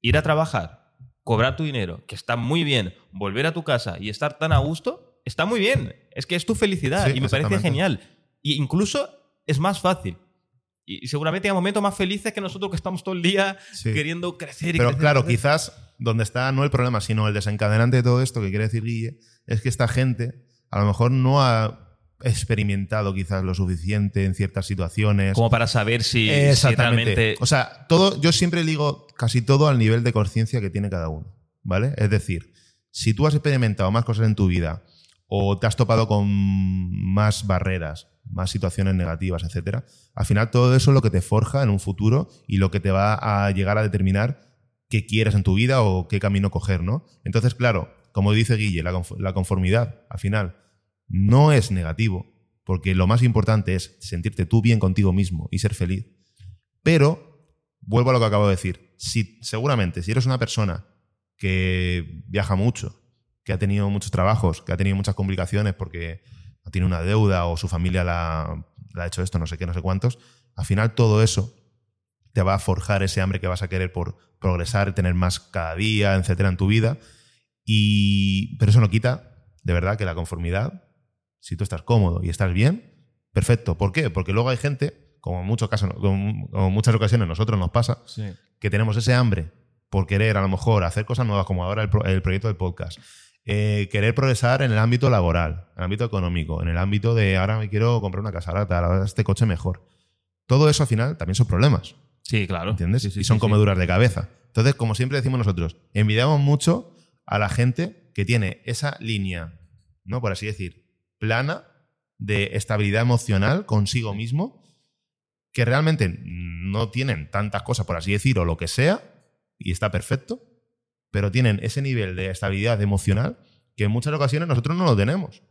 ir a trabajar, cobrar tu dinero, que está muy bien, volver a tu casa y estar tan a gusto, está muy bien. Es que es tu felicidad Sí, y me parece genial. Y incluso es más fácil. Y seguramente hay momentos más felices que nosotros que estamos todo el día Sí. queriendo crecer y Pero crecer, claro, crecer. quizás donde está no el problema, sino el desencadenante de todo esto que quiere decir Guille, es que esta gente a lo mejor no ha experimentado quizás lo suficiente en ciertas situaciones. Como para saber si, si Exactamente. realmente. O sea, todo, yo siempre digo casi todo al nivel de conciencia que tiene cada uno. ¿Vale? Es decir, si tú has experimentado más cosas en tu vida o te has topado con más barreras, más situaciones negativas, etcétera, al final todo eso es lo que te forja en un futuro y lo que te va a llegar a determinar qué quieres en tu vida o qué camino coger, ¿no? Entonces, claro, como dice Guille, la conformidad, al final, no es negativo, porque lo más importante es sentirte tú bien contigo mismo y ser feliz. Pero, vuelvo a lo que acabo de decir, si seguramente si eres una persona que viaja mucho, que ha tenido muchos trabajos, que ha tenido muchas complicaciones porque tiene una deuda o su familia la, ha hecho esto, no sé qué, no sé cuántos, al final todo eso te va a forjar ese hambre que vas a querer por progresar, tener más cada día, etcétera, en tu vida. Y, pero eso no quita, de verdad, que la conformidad, si tú estás cómodo y estás bien, perfecto. ¿Por qué? Porque luego hay gente, como en muchos casos, como en muchas ocasiones nosotros nos pasa, Sí. que tenemos ese hambre por querer a lo mejor hacer cosas nuevas, como ahora el, pro- el proyecto del podcast, eh, querer progresar en el ámbito laboral, en el ámbito económico, en el ámbito de ahora me quiero comprar una casa, ahora tal, ahora este coche mejor. Todo eso al final también son problemas, Sí, claro. ¿entiendes? Sí, sí, y son sí. comeduras de cabeza. Entonces, como siempre decimos nosotros, envidiamos mucho a la gente que tiene esa línea, ¿no? Por así decir, plana de estabilidad emocional consigo mismo, que realmente no tienen tantas cosas, por así decir, o lo que sea, y está perfecto, pero tienen ese nivel de estabilidad emocional que en muchas ocasiones nosotros no lo tenemos.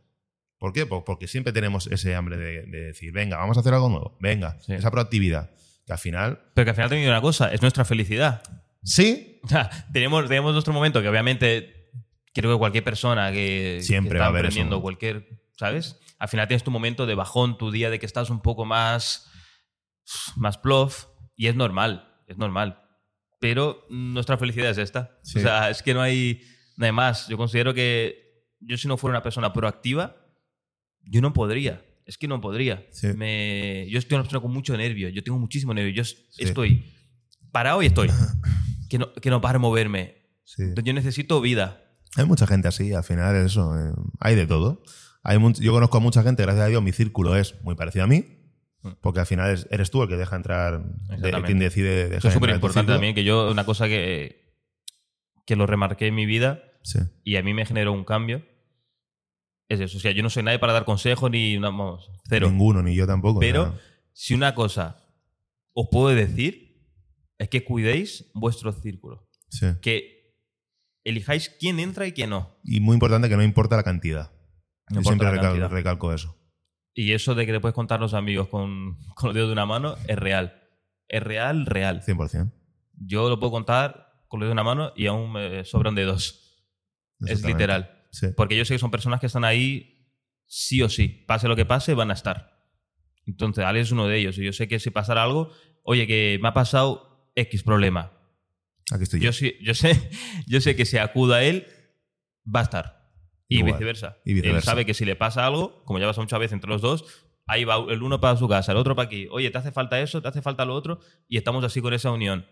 ¿Por qué? Pues porque siempre tenemos ese hambre de, de decir, venga, vamos a hacer algo nuevo, venga, Sí. esa proactividad, que al final, Pero que al final te una cosa, es nuestra felicidad. sí, O sea, tenemos, tenemos nuestro momento que obviamente creo que cualquier persona que, Siempre que va está a haber eso. emprendiendo cualquier, ¿sabes? Al final tienes tu momento de bajón, tu día de que estás un poco más más plof y es normal, es normal. Pero nuestra felicidad es esta. Sí. O sea, es que no hay, no hay más. Yo considero que yo si no fuera una persona proactiva, yo no podría. Es que no podría. Sí. Me, yo estoy una persona con mucho nervio. Yo tengo muchísimo nervio. Yo es- estoy parado y estoy. Que no, que no paro de moverme. Entonces yo necesito vida. Hay mucha gente así, al final es eso, eh, hay de todo. Hay yo conozco a mucha gente, gracias a Dios, mi círculo es muy parecido a mí, porque al final es- eres tú el que deja entrar, de- quien decide dejar Eso es súper importante también. Que yo, una cosa que, que lo remarqué en mi vida Sí. y a mí me generó un cambio es eso. O sea, yo no soy nadie para dar consejos ni. vamos, cero. Ninguno, ni yo tampoco. Pero sea, si una cosa os puedo decir es que cuidéis vuestro círculo. sí. Que elijáis quién entra y quién no. Y muy importante que no importa la cantidad. No Yo siempre recal- recalco eso. Y eso de que te puedes contar los amigos con, con los dedos de una mano es real. Es real, real. 100%. Yo lo puedo contar con los dedos de una mano y aún me sobran dedos. Es literal. Sí. Porque yo sé que son personas que están ahí sí o sí. Pase lo que pase, van a estar. Entonces, Ale es uno de ellos. Y yo sé que si pasara algo, oye, que me ha pasado X problema. Aquí estoy yo. Yo, sí- yo, sé, yo sé que si acuda a él, va a estar. Y Igual. viceversa. Y viceversa. Él sabe que si le pasa algo, como ya pasa muchas veces entre los dos, ahí va el uno para su casa, el otro para aquí. Oye, te hace falta eso, te hace falta lo otro, y estamos así con esa unión.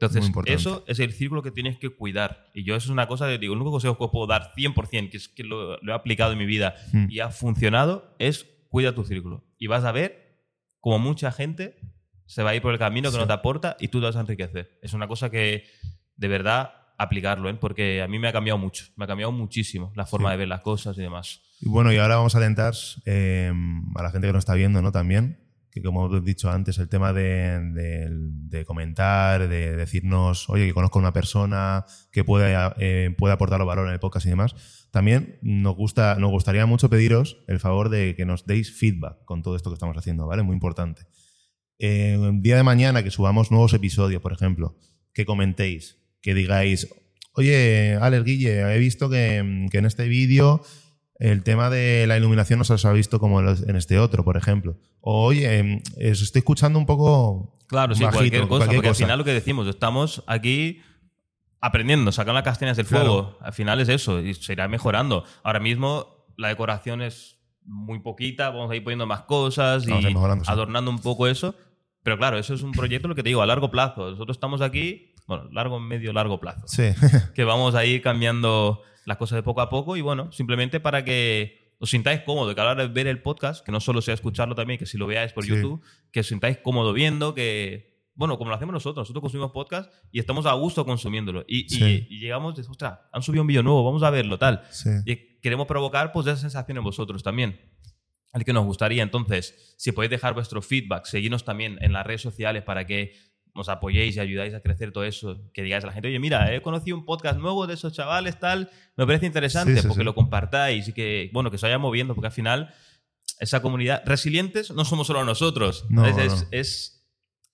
Entonces, eso es el círculo que tienes que cuidar. Y yo eso es una cosa que digo, el único consejo que os puedo dar 100%, que es que lo, lo he aplicado en mi vida Mm. y ha funcionado, es cuida tu círculo. Y vas a ver como mucha gente se va a ir por el camino que Sí. no te aporta y tú te vas a enriquecer. Es una cosa que, de verdad, aplicarlo, ¿eh? porque a mí me ha cambiado mucho. Me ha cambiado muchísimo la forma Sí. de ver las cosas y demás. Y bueno, y ahora vamos a alentar eh, a la gente que nos está viendo, ¿no? También, que como he dicho antes, el tema de, de- de comentar, de decirnos, oye, que conozco a una persona que puede, eh, puede aportar valor en el podcast y demás. También nos, gusta, nos gustaría mucho pediros el favor de que nos deis feedback con todo esto que estamos haciendo, ¿vale? Muy importante. Eh, el día de mañana que subamos nuevos episodios, por ejemplo, que comentéis, que digáis, oye, Alex Guille, he visto que, que en este vídeo el tema de la iluminación no se os ha visto como en este otro, por ejemplo. O, oye, os estoy escuchando un poco. Claro, sí, bajito, cualquier cosa. cualquier porque cosa. al final lo que decimos, estamos aquí aprendiendo, sacando las castañas del fuego. Claro. Al final es eso, y se irá mejorando. Ahora mismo la decoración es muy poquita, vamos a ir poniendo más cosas y sí. adornando un poco eso. Pero claro, eso es un proyecto, lo que te digo, a largo plazo. Nosotros estamos aquí, bueno, largo, medio, largo plazo. Sí, que vamos a ir cambiando las cosas de poco a poco y bueno, simplemente para que os sintáis cómodo, que a la hora de ver el podcast, que no solo sea escucharlo también, que si lo veáis por Sí. YouTube, que os sintáis cómodo viendo, que, bueno, como lo hacemos nosotros, nosotros consumimos podcast y estamos a gusto consumiéndolo. Y, y- Sí. y llegamos, de, ostras, han subido un vídeo nuevo, vamos a verlo, tal. sí. Y queremos provocar pues esa sensación en vosotros también. Al que nos gustaría. Entonces, si podéis dejar vuestro feedback, seguirnos también en las redes sociales para que nos apoyéis y ayudáis a crecer todo eso, que digáis a la gente, oye, mira, he conocido un podcast nuevo de esos chavales, tal, me parece interesante, Sí, sí, porque sí. lo compartáis y que, bueno, que se vaya moviendo, porque al final esa comunidad, resilientes no somos solo nosotros, No, es, es- no. es-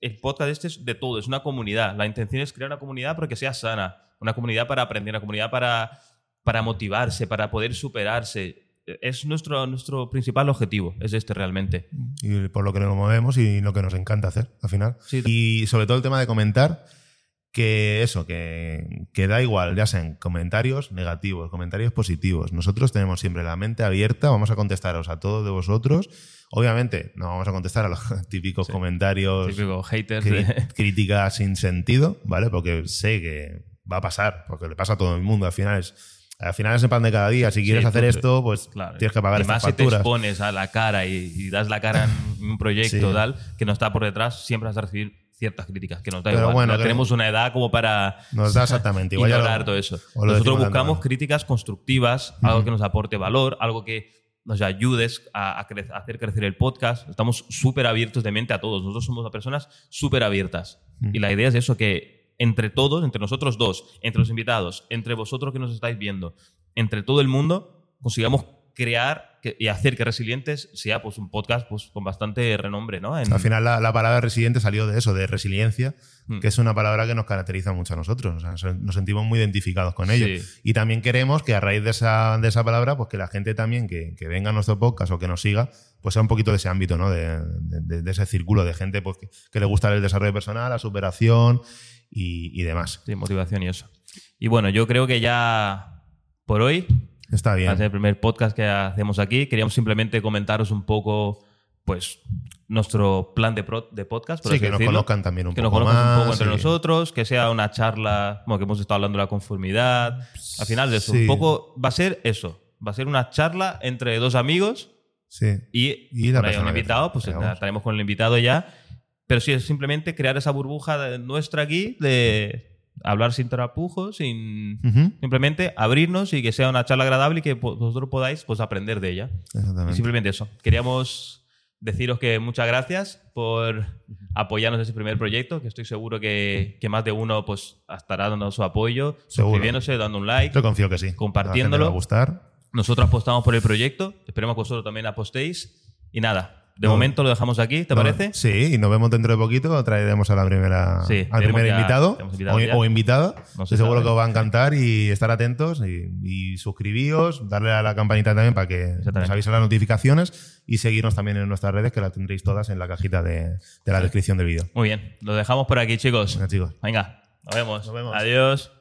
el podcast este es de todo, es una comunidad, la intención es crear una comunidad pero que sea sana, una comunidad para aprender, una comunidad para, para motivarse, para poder superarse. Es nuestro, nuestro principal objetivo, es este realmente. y por lo que nos movemos y lo que nos encanta hacer al final. Sí. Y sobre todo el tema de comentar, que eso, que, que da igual, ya sean comentarios negativos, comentarios positivos. Nosotros tenemos siempre la mente abierta, vamos a contestaros a todos de vosotros. Obviamente, no vamos a contestar a los típicos comentarios, Típico haters. cri- de- críticas sin sentido, ¿vale? Porque sé que va a pasar, porque le pasa a todo el mundo. Al final es, al final es el pan de cada día. Si quieres Sí, hacer tú- esto, pues Claro. tienes que pagar y más si te facturas. expones a la cara y, y das la cara en un proyecto Sí. tal, que no está por detrás, siempre vas a recibir ciertas críticas, que nos da Pero igual. bueno, que- tenemos una edad como para Nos da exactamente igual. ya lo- ignorar todo eso. Nosotros buscamos críticas constructivas, algo que nos aporte valor, algo que nos ayudes a, a cre- a hacer crecer el podcast. Estamos súper abiertos de mente a todos. Nosotros somos personas súper abiertas. Y la idea es eso, que entre todos, entre nosotros dos, entre los invitados, entre vosotros que nos estáis viendo, entre todo el mundo, consigamos crear que- y hacer que Resilientes sea pues, un podcast pues, con bastante renombre. ¿no? En- Al final la, la palabra resiliente salió de eso, de resiliencia, Mm. que es una palabra que nos caracteriza mucho a nosotros. O sea, nos- sentimos muy identificados con ello. Sí. Y también queremos que a raíz de esa, de esa palabra, pues que la gente también que, que venga a nuestro podcast o que nos siga, pues sea un poquito de ese ámbito, ¿no? De, de- de ese círculo de gente pues, que, que le gusta el desarrollo personal, la superación y, y demás. Sí, motivación y eso. Y bueno, yo creo que ya por hoy Está bien. Ser el primer podcast que hacemos aquí. Queríamos simplemente comentaros un poco, pues, nuestro plan de, pro- de podcast. por Sí, que nos conozcan también un que nos poco conozcan un poco más entre nosotros, que sea una charla, bueno, que hemos estado hablando de la conformidad. Al final de eso, Sí. un poco va a ser eso. Va a ser una charla entre dos amigos Sí. y, Y la un que invitado, pues estaremos con el invitado ya. Pero sí, es simplemente crear esa burbuja nuestra aquí de hablar sin trapujos, sin simplemente abrirnos y que sea una charla agradable y que vosotros podáis pues, aprender de ella. Y simplemente eso. Queríamos deciros que muchas gracias por apoyarnos en ese primer proyecto, que estoy seguro que, que más de uno pues, estará dando su apoyo, Seguro. suscribiéndose, dando un like. Yo confío que sí. Compartiéndolo. A la gente le va a gustar. Nosotros apostamos por el proyecto, esperemos que vosotros también apostéis. Y nada, de No. momento lo dejamos aquí, ¿te No, parece? Sí, y nos vemos dentro de poquito. Traeremos a la primera, Sí, al primer ya- invitado o, invitada. No seguro sabe. que os va a encantar y estar atentos y, y suscribíos, darle a la campanita también para que os avisen las notificaciones y seguirnos también en nuestras redes que las tendréis todas en la cajita de, de la descripción del vídeo. Muy bien, lo dejamos por aquí, chicos. Venga, chicos. Venga, nos vemos. Nos vemos. Adiós.